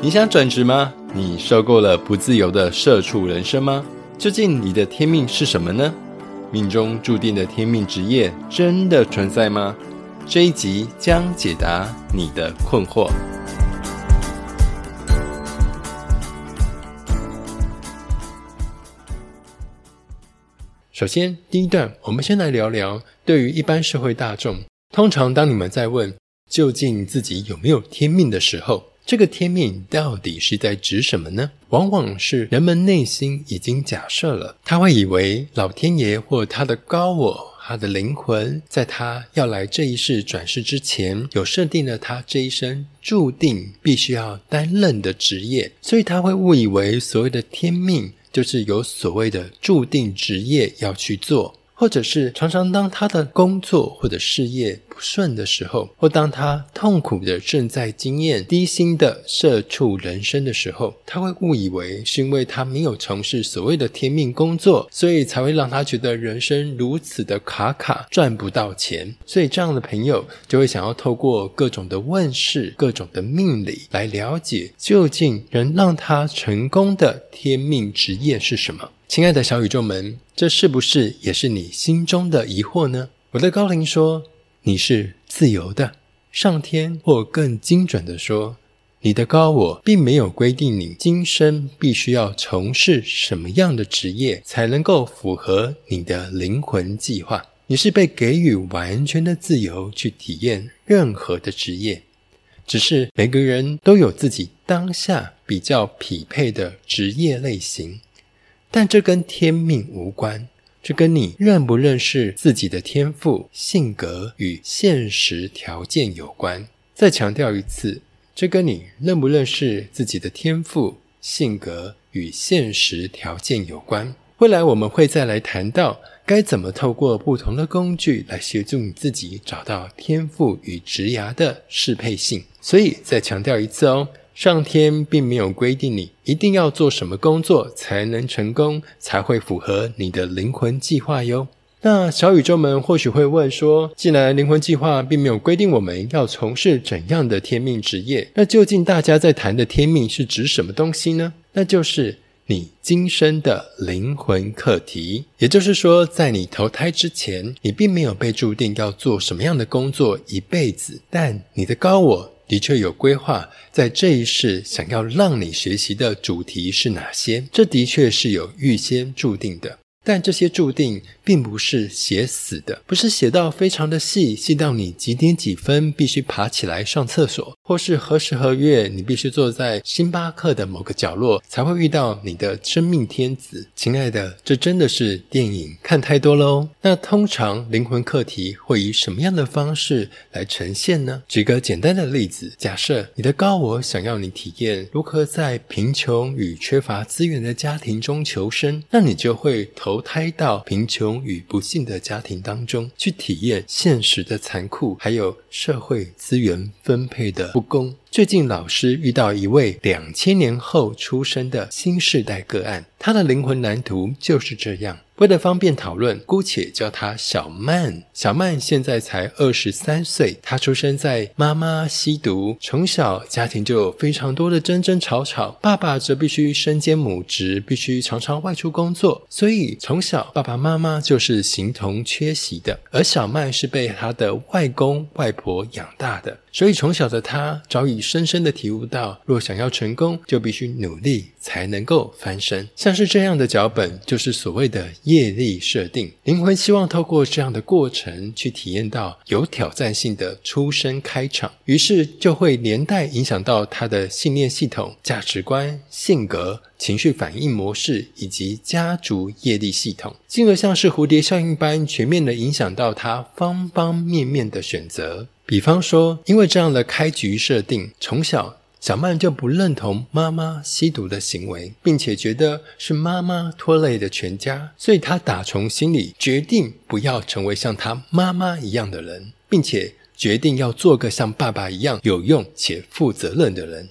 你想转职吗？你受够了不自由的社畜人生吗？究竟你的天命是什么呢？命中注定的天命职业真的存在吗？这一集将解答你的困惑。首先，第一段，我们先来聊聊，对于一般社会大众，通常当你们在问究竟自己有没有天命的时候，这个天命到底是在指什么呢？往往是人们内心已经假设了，他会以为老天爷或他的高我、他的灵魂，在他要来这一世转世之前，有设定了他这一生注定必须要担任的职业，所以他会误以为所谓的天命就是有所谓的注定职业要去做。或者是常常当他的工作或者事业不顺的时候，或当他痛苦的正在经验低薪的社畜人生的时候，他会误以为是因为他没有从事所谓的天命工作，所以才会让他觉得人生如此的卡卡，赚不到钱。所以这样的朋友就会想要透过各种的问世、各种的命理来了解，究竟能让他成功的天命职业是什么。亲爱的小宇宙们，这是不是也是你心中的疑惑呢？我的高龄说，你是自由的，上天或更精准的说，你的高我并没有规定你今生必须要从事什么样的职业才能够符合你的灵魂计划。你是被给予完全的自由去体验任何的职业，只是每个人都有自己当下比较匹配的职业类型。但这跟天命无关，这跟你认不认识自己的天赋、性格与现实条件有关。再强调一次，这跟你认不认识自己的天赋、性格与现实条件有关。未来我们会再来谈到该怎么透过不同的工具来协助你自己找到天赋与职涯的适配性。所以再强调一次哦。上天并没有规定你一定要做什么工作才能成功，才会符合你的灵魂计划哟。那小宇宙们或许会问说：既然灵魂计划并没有规定我们要从事怎样的天命职业，那究竟大家在谈的天命是指什么东西呢？那就是你今生的灵魂课题。也就是说，在你投胎之前，你并没有被注定要做什么样的工作一辈子，但你的高我。的确有规划，在这一世想要让你学习的主题是哪些？这的确是有预先注定的。但这些注定并不是写死的，不是写到非常的细，细到你几点几分必须爬起来上厕所，或是何时何月你必须坐在星巴克的某个角落才会遇到你的生命天子。亲爱的，这真的是电影看太多喽。那通常灵魂课题会以什么样的方式来呈现呢？举个简单的例子，假设你的高我想要你体验如何在贫穷与缺乏资源的家庭中求生，那你就会。投胎到贫穷与不幸的家庭当中，去体验现实的残酷，还有社会资源分配的不公。最近老师遇到一位两千年后出生的新世代个案，他的灵魂蓝图就是这样。为了方便讨论，姑且叫他小曼。小曼现在才二十三岁，她出生在妈妈吸毒，从小家庭就有非常多的争争吵吵，爸爸则必须身兼母职，必须常常外出工作，所以从小爸爸妈妈就是形同缺席的。而小曼是被她的外公外婆养大的。所以从小的她早已深深的体悟到，若想要成功，就必须努力才能够翻身。像是这样的脚本，就是所谓的业力设定。灵魂希望透过这样的过程，去体验到有挑战性的出生开场，于是就会连带影响到他的信念系统、价值观、性格、情绪反应模式以及家族业力系统，进而像是蝴蝶效应般全面的影响到他方方面面的选择。比方说，因为这样的开局设定，从小小曼就不认同妈妈吸毒的行为，并且觉得是妈妈拖累的全家，所以她打从心里决定不要成为像她妈妈一样的人，并且决定要做个像爸爸一样有用且负责任的人。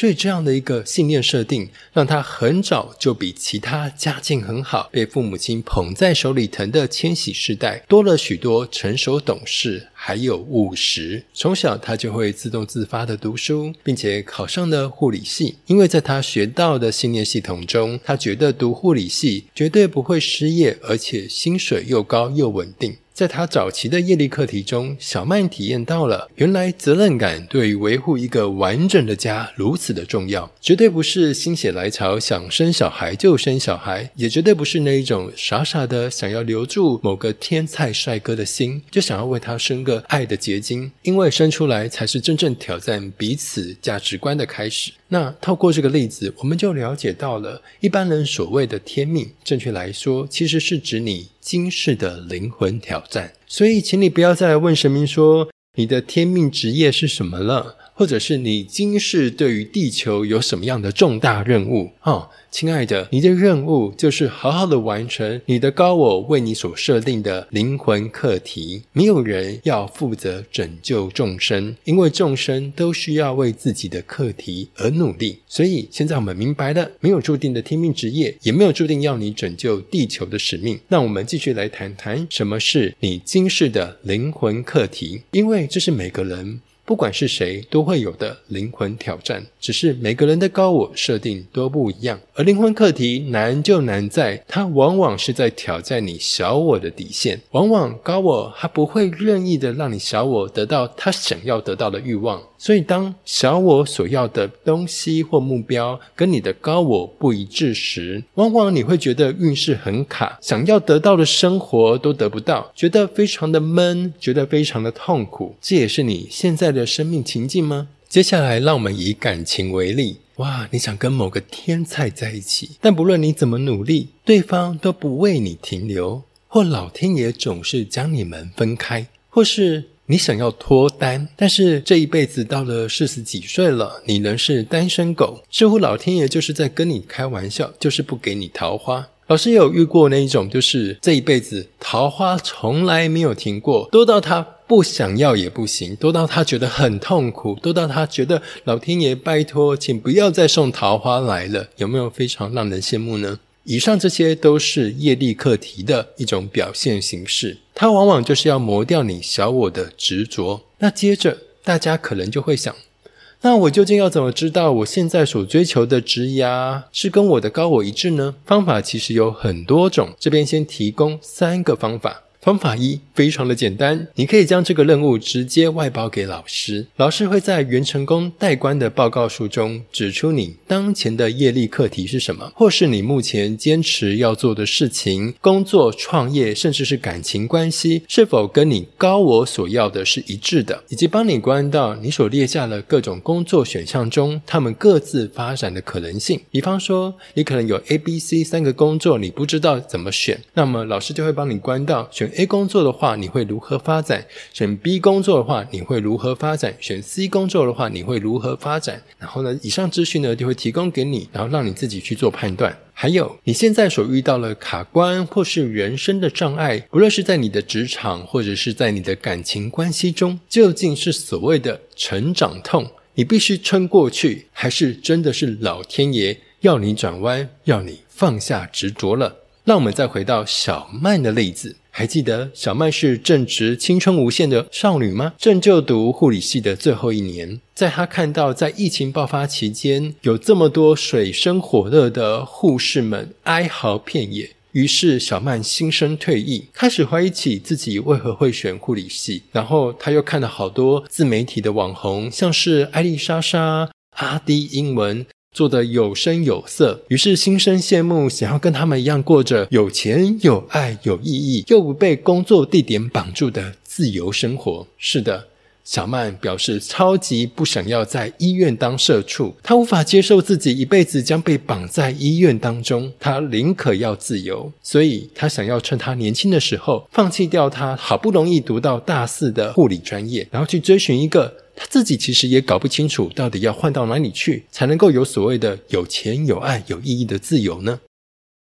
所以这样的一个信念设定，让他很早就比其他家境很好、被父母亲捧在手里疼的千禧世代多了许多成熟懂事，还有务实。从小他就会自动自发的读书，并且考上了护理系。因为在他学到的信念系统中，他觉得读护理系绝对不会失业，而且薪水又高又稳定。在他早期的业力课题中，小曼体验到了原来责任感对于维护一个完整的家如此的重要，绝对不是心血来潮想生小孩就生小孩，也绝对不是那一种傻傻的想要留住某个天才帅哥的心，就想要为他生个爱的结晶，因为生出来才是真正挑战彼此价值观的开始。那透过这个例子，我们就了解到了一般人所谓的天命，正确来说，其实是指你今世的灵魂挑战。所以，请你不要再问神明说你的天命职业是什么了，或者是你今世对于地球有什么样的重大任务啊。亲爱的，你的任务就是好好的完成你的高我为你所设定的灵魂课题。没有人要负责拯救众生，因为众生都需要为自己的课题而努力。所以现在我们明白了，没有注定的天命职业，也没有注定要你拯救地球的使命。那我们继续来谈谈什么是你今世的灵魂课题，因为这是每个人。不管是谁都会有的灵魂挑战，只是每个人的高我设定都不一样。而灵魂课题难就难在，它往往是在挑战你小我的底线。往往高我他不会任意的让你小我得到他想要得到的欲望。所以，当小我所要的东西或目标跟你的高我不一致时，往往你会觉得运势很卡，想要得到的生活都得不到，觉得非常的闷，觉得非常的痛苦。这也是你现在的生命情境吗？接下来，让我们以感情为例。哇，你想跟某个天才在一起，但不论你怎么努力，对方都不为你停留，或老天爷总是将你们分开，或是。你想要脱单，但是这一辈子到了四十几岁了，你仍是单身狗，似乎老天爷就是在跟你开玩笑，就是不给你桃花。老师也有遇过那一种，就是这一辈子桃花从来没有停过，多到他不想要也不行，多到他觉得很痛苦，多到他觉得老天爷拜托，请不要再送桃花来了，有没有非常让人羡慕呢？以上这些都是业力课题的一种表现形式，它往往就是要磨掉你小我的执着。那接着大家可能就会想，那我究竟要怎么知道我现在所追求的职涯是跟我的高我一致呢？方法其实有很多种，这边先提供三个方法。方法一非常的简单，你可以将这个任务直接外包给老师，老师会在元成功代官的报告书中指出你当前的业力课题是什么，或是你目前坚持要做的事情、工作、创业，甚至是感情关系，是否跟你高我所要的是一致的，以及帮你关到你所列下的各种工作选项中，他们各自发展的可能性。比方说，你可能有 A、B、C 三个工作，你不知道怎么选，那么老师就会帮你关到选。A 工作的话，你会如何发展？选 B 工作的话，你会如何发展？选 C 工作的话，你会如何发展？然后呢，以上资讯呢就会提供给你，然后让你自己去做判断。还有你现在所遇到的卡关或是人生的障碍，不论是在你的职场或者是在你的感情关系中，究竟是所谓的成长痛，你必须撑过去，还是真的是老天爷要你转弯，要你放下执着了？那我们再回到小曼的例子。还记得小麦是正值青春无限的少女吗？正就读护理系的最后一年，在她看到在疫情爆发期间有这么多水深火热的护士们哀嚎遍野，于是小曼心生退意，开始怀疑起自己为何会选护理系。然后她又看了好多自媒体的网红，像是艾丽莎莎、阿迪英文。做的有声有色，于是心生羡慕，想要跟他们一样过着有钱、有爱、有意义，又不被工作地点绑住的自由生活。是的，小曼表示超级不想要在医院当社畜，她无法接受自己一辈子将被绑在医院当中，她宁可要自由，所以她想要趁她年轻的时候，放弃掉她好不容易读到大四的护理专业，然后去追寻一个。他自己其实也搞不清楚，到底要换到哪里去，才能够有所谓的有钱、有爱、有意义的自由呢？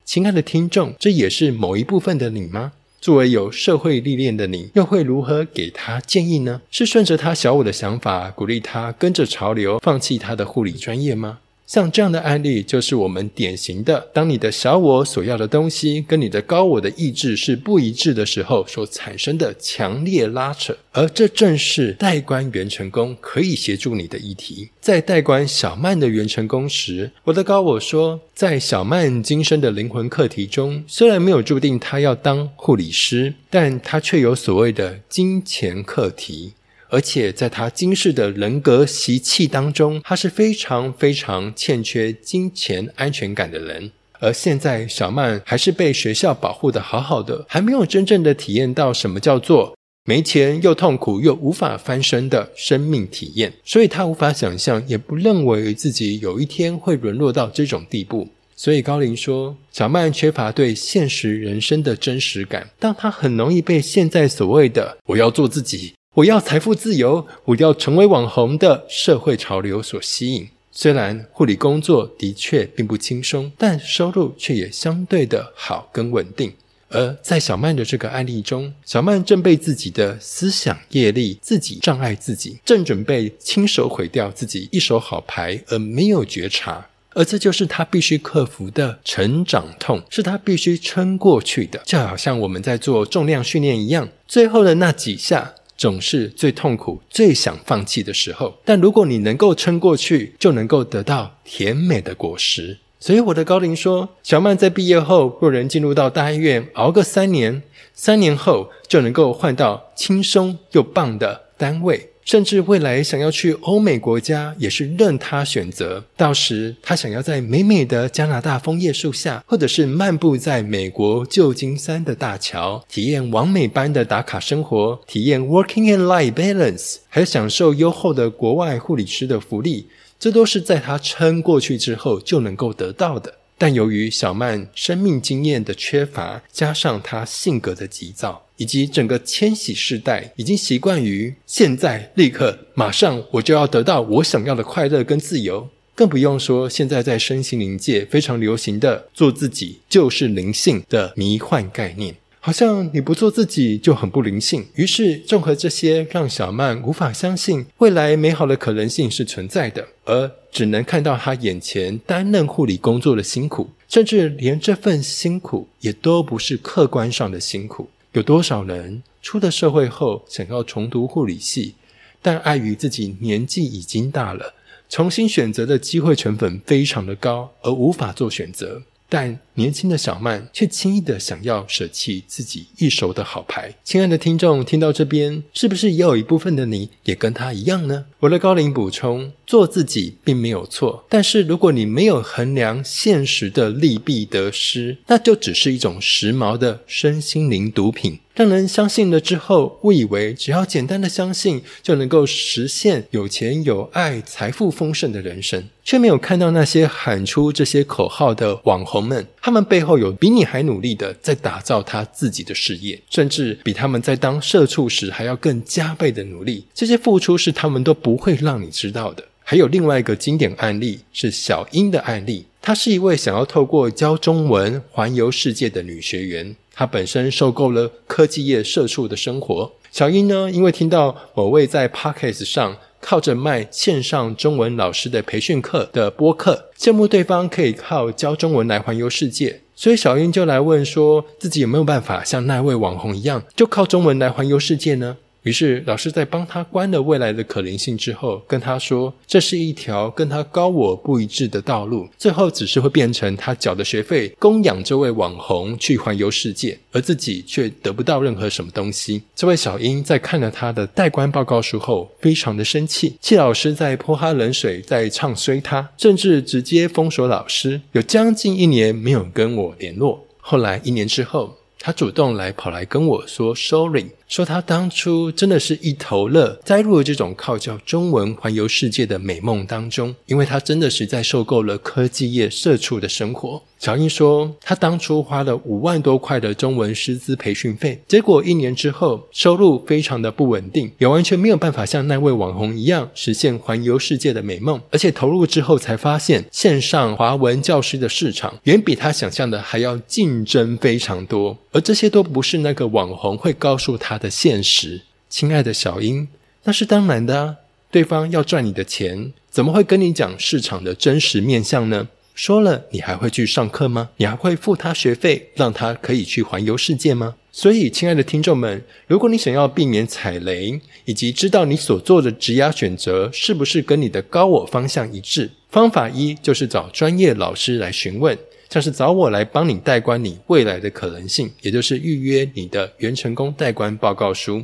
亲爱的听众，这也是某一部分的你吗？作为有社会历练的你，又会如何给他建议呢？是顺着他小我的想法，鼓励他跟着潮流放弃他的护理专业吗？像这样的案例，就是我们典型的：当你的小我所要的东西跟你的高我的意志是不一致的时候，所产生的强烈拉扯。而这正是代官元成功可以协助你的议题。在代官小曼的元成功时，我的高我说，在小曼今生的灵魂课题中，虽然没有注定她要当护理师，但她却有所谓的金钱课题。而且在他今世的人格习气当中，他是非常非常欠缺金钱安全感的人。而现在小曼还是被学校保护的好好的，还没有真正的体验到什么叫做没钱又痛苦又无法翻身的生命体验，所以他无法想象，也不认为自己有一天会沦落到这种地步。所以高林说，小曼缺乏对现实人生的真实感，但他很容易被现在所谓的“我要做自己”。我要财富自由，我要成为网红的社会潮流所吸引。虽然护理工作的确并不轻松，但收入却也相对的好跟稳定。而在小曼的这个案例中，小曼正被自己的思想业力自己障碍自己，正准备亲手毁掉自己一手好牌，而没有觉察。而这就是他必须克服的成长痛，是他必须撑过去的。就好像我们在做重量训练一样，最后的那几下。总是最痛苦、最想放弃的时候，但如果你能够撑过去，就能够得到甜美的果实。所以我的高龄说，小曼在毕业后若能进入到大医院熬个三年，三年后就能够换到轻松又棒的单位。甚至未来想要去欧美国家，也是任他选择。到时他想要在美美的加拿大枫叶树下，或者是漫步在美国旧金山的大桥，体验完美般的打卡生活，体验 working and life balance，还享受优厚的国外护理师的福利，这都是在他撑过去之后就能够得到的。但由于小曼生命经验的缺乏，加上她性格的急躁，以及整个千禧世代已经习惯于现在立刻马上我就要得到我想要的快乐跟自由，更不用说现在在身心灵界非常流行的“做自己就是灵性”的迷幻概念。好像你不做自己就很不灵性，于是综合这些，让小曼无法相信未来美好的可能性是存在的，而只能看到她眼前担任护理工作的辛苦，甚至连这份辛苦也都不是客观上的辛苦。有多少人出了社会后想要重读护理系，但碍于自己年纪已经大了，重新选择的机会成本非常的高，而无法做选择。但年轻的小曼却轻易的想要舍弃自己一手的好牌。亲爱的听众，听到这边，是不是也有一部分的你也跟他一样呢？我的高龄补充：做自己并没有错，但是如果你没有衡量现实的利弊得失，那就只是一种时髦的身心灵毒品。让人相信了之后，误以为只要简单的相信就能够实现有钱有爱、财富丰盛的人生，却没有看到那些喊出这些口号的网红们，他们背后有比你还努力的在打造他自己的事业，甚至比他们在当社畜时还要更加倍的努力。这些付出是他们都不会让你知道的。还有另外一个经典案例是小英的案例，她是一位想要透过教中文环游世界的女学员。她本身受够了科技业社畜的生活。小英呢，因为听到某位在 Podcast 上靠着卖线上中文老师的培训课的播客，羡慕对方可以靠教中文来环游世界，所以小英就来问说，自己有没有办法像那位网红一样，就靠中文来环游世界呢？于是，老师在帮他关了未来的可能性之后，跟他说：“这是一条跟他高我不一致的道路，最后只是会变成他缴的学费供养这位网红去环游世界，而自己却得不到任何什么东西。”这位小英在看了他的代关报告书后，非常的生气，气老师在泼他冷水，在唱衰他，甚至直接封锁老师，有将近一年没有跟我联络。后来一年之后。他主动来跑来跟我说 “sorry”，说他当初真的是一头热，栽入了这种靠教中文环游世界的美梦当中，因为他真的实在受够了科技业社畜的生活。小英说，他当初花了五万多块的中文师资培训费，结果一年之后收入非常的不稳定，也完全没有办法像那位网红一样实现环游世界的美梦。而且投入之后才发现，线上华文教师的市场远比他想象的还要竞争非常多，而这些都不是那个网红会告诉他的现实。亲爱的小英，那是当然的啊，对方要赚你的钱，怎么会跟你讲市场的真实面相呢？说了，你还会去上课吗？你还会付他学费，让他可以去环游世界吗？所以，亲爱的听众们，如果你想要避免踩雷，以及知道你所做的职涯选择是不是跟你的高我方向一致，方法一就是找专业老师来询问，像是找我来帮你代观你未来的可能性，也就是预约你的原成功代观报告书。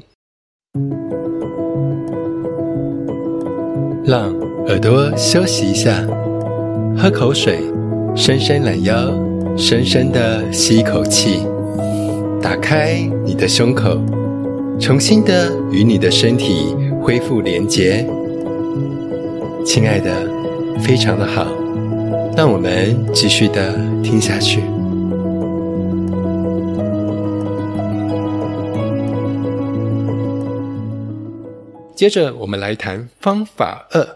让耳朵休息一下。喝口水，伸伸懒腰，深深的吸一口气，打开你的胸口，重新的与你的身体恢复连结。亲爱的，非常的好，让我们继续的听下去。接着，我们来谈方法二，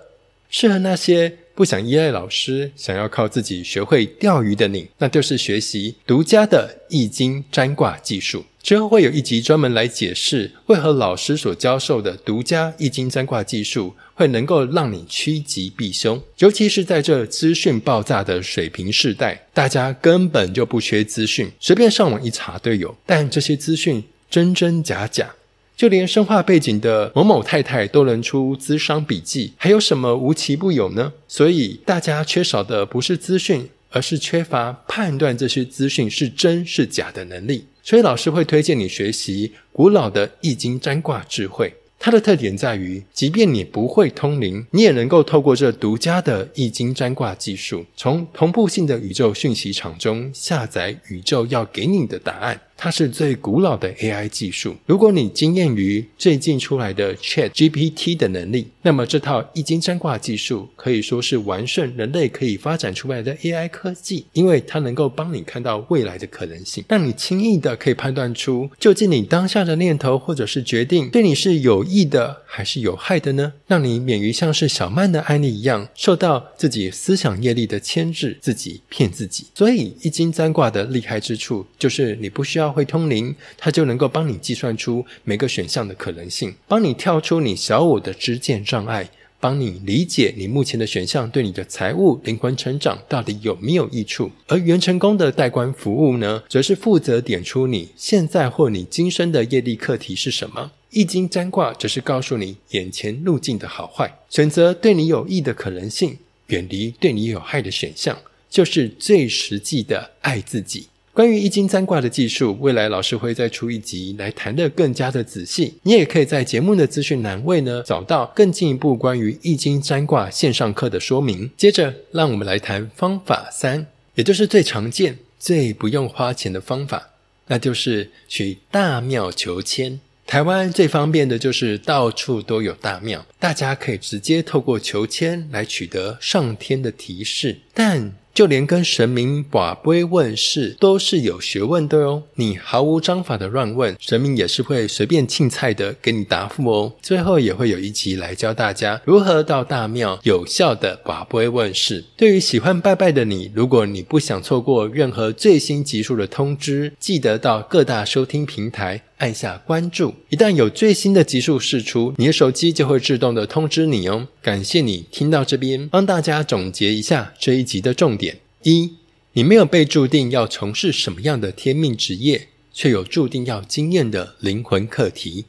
适合那些。不想依赖老师，想要靠自己学会钓鱼的你，那就是学习独家的易经占卦技术。之后会有一集专门来解释，为何老师所教授的独家易经占卦技术会能够让你趋吉避凶。尤其是在这资讯爆炸的水平时代，大家根本就不缺资讯，随便上网一查都有。但这些资讯真真假假。就连生化背景的某某太太都能出资商笔记，还有什么无奇不有呢？所以大家缺少的不是资讯，而是缺乏判断这些资讯是真是假的能力。所以老师会推荐你学习古老的易经占卦智慧。它的特点在于，即便你不会通灵，你也能够透过这独家的易经占卦技术，从同步性的宇宙讯息场中下载宇宙要给你的答案。它是最古老的 AI 技术。如果你惊艳于最近出来的 Chat GPT 的能力，那么这套易经占卦技术可以说是完胜人类可以发展出来的 AI 科技，因为它能够帮你看到未来的可能性，让你轻易的可以判断出究竟你当下的念头或者是决定对你是有益的还是有害的呢？让你免于像是小曼的案例一样，受到自己思想业力的牵制，自己骗自己。所以易经占卦的厉害之处就是你不需要。会通灵，它就能够帮你计算出每个选项的可能性，帮你跳出你小我的知见障碍，帮你理解你目前的选项对你的财务、灵魂成长到底有没有益处。而元成功的代官服务呢，则是负责点出你现在或你今生的业力课题是什么。易经占卦则是告诉你眼前路径的好坏，选择对你有益的可能性，远离对你有害的选项，就是最实际的爱自己。关于易经占卦的技术，未来老师会再出一集来谈的更加的仔细。你也可以在节目的资讯栏位呢找到更进一步关于易经占卦线上课的说明。接着，让我们来谈方法三，也就是最常见、最不用花钱的方法，那就是去大庙求签。台湾最方便的就是到处都有大庙，大家可以直接透过求签来取得上天的提示，但。就连跟神明把杯问事都是有学问的哦。你毫无章法的乱问，神明也是会随便青菜的给你答复哦。最后也会有一集来教大家如何到大庙有效的把杯问事。对于喜欢拜拜的你，如果你不想错过任何最新集数的通知，记得到各大收听平台。按下关注，一旦有最新的集数释出，你的手机就会自动的通知你哦。感谢你听到这边，帮大家总结一下这一集的重点：一，你没有被注定要从事什么样的天命职业，却有注定要经验的灵魂课题；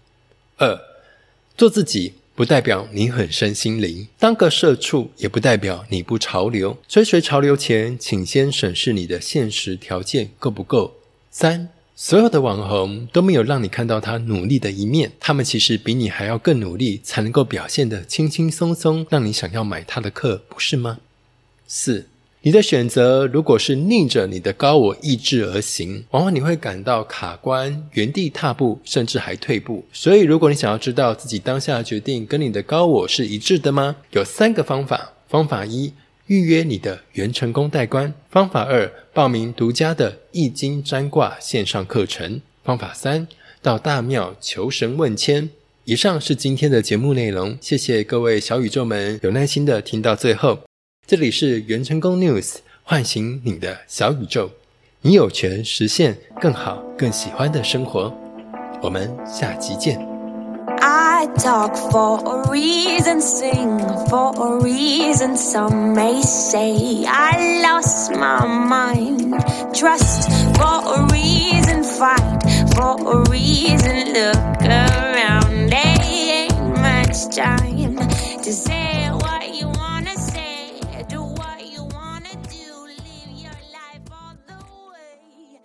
二，做自己不代表你很身心灵，当个社畜也不代表你不潮流。追随潮流前，请先审视你的现实条件够不够。三。所有的网红都没有让你看到他努力的一面，他们其实比你还要更努力，才能够表现得轻轻松松，让你想要买他的课，不是吗？四，你的选择如果是逆着你的高我意志而行，往往你会感到卡关、原地踏步，甚至还退步。所以，如果你想要知道自己当下的决定跟你的高我是一致的吗？有三个方法。方法一：预约你的元成功代官。方法二：报名独家的易经占卦线上课程。方法三：到大庙求神问签。以上是今天的节目内容，谢谢各位小宇宙们有耐心的听到最后。这里是元成功 News，唤醒你的小宇宙，你有权实现更好、更喜欢的生活。我们下期见。I talk for a reason, sing for a reason. Some may say I lost my mind. Trust for a reason, fight for a reason. Look around, they ain't much time.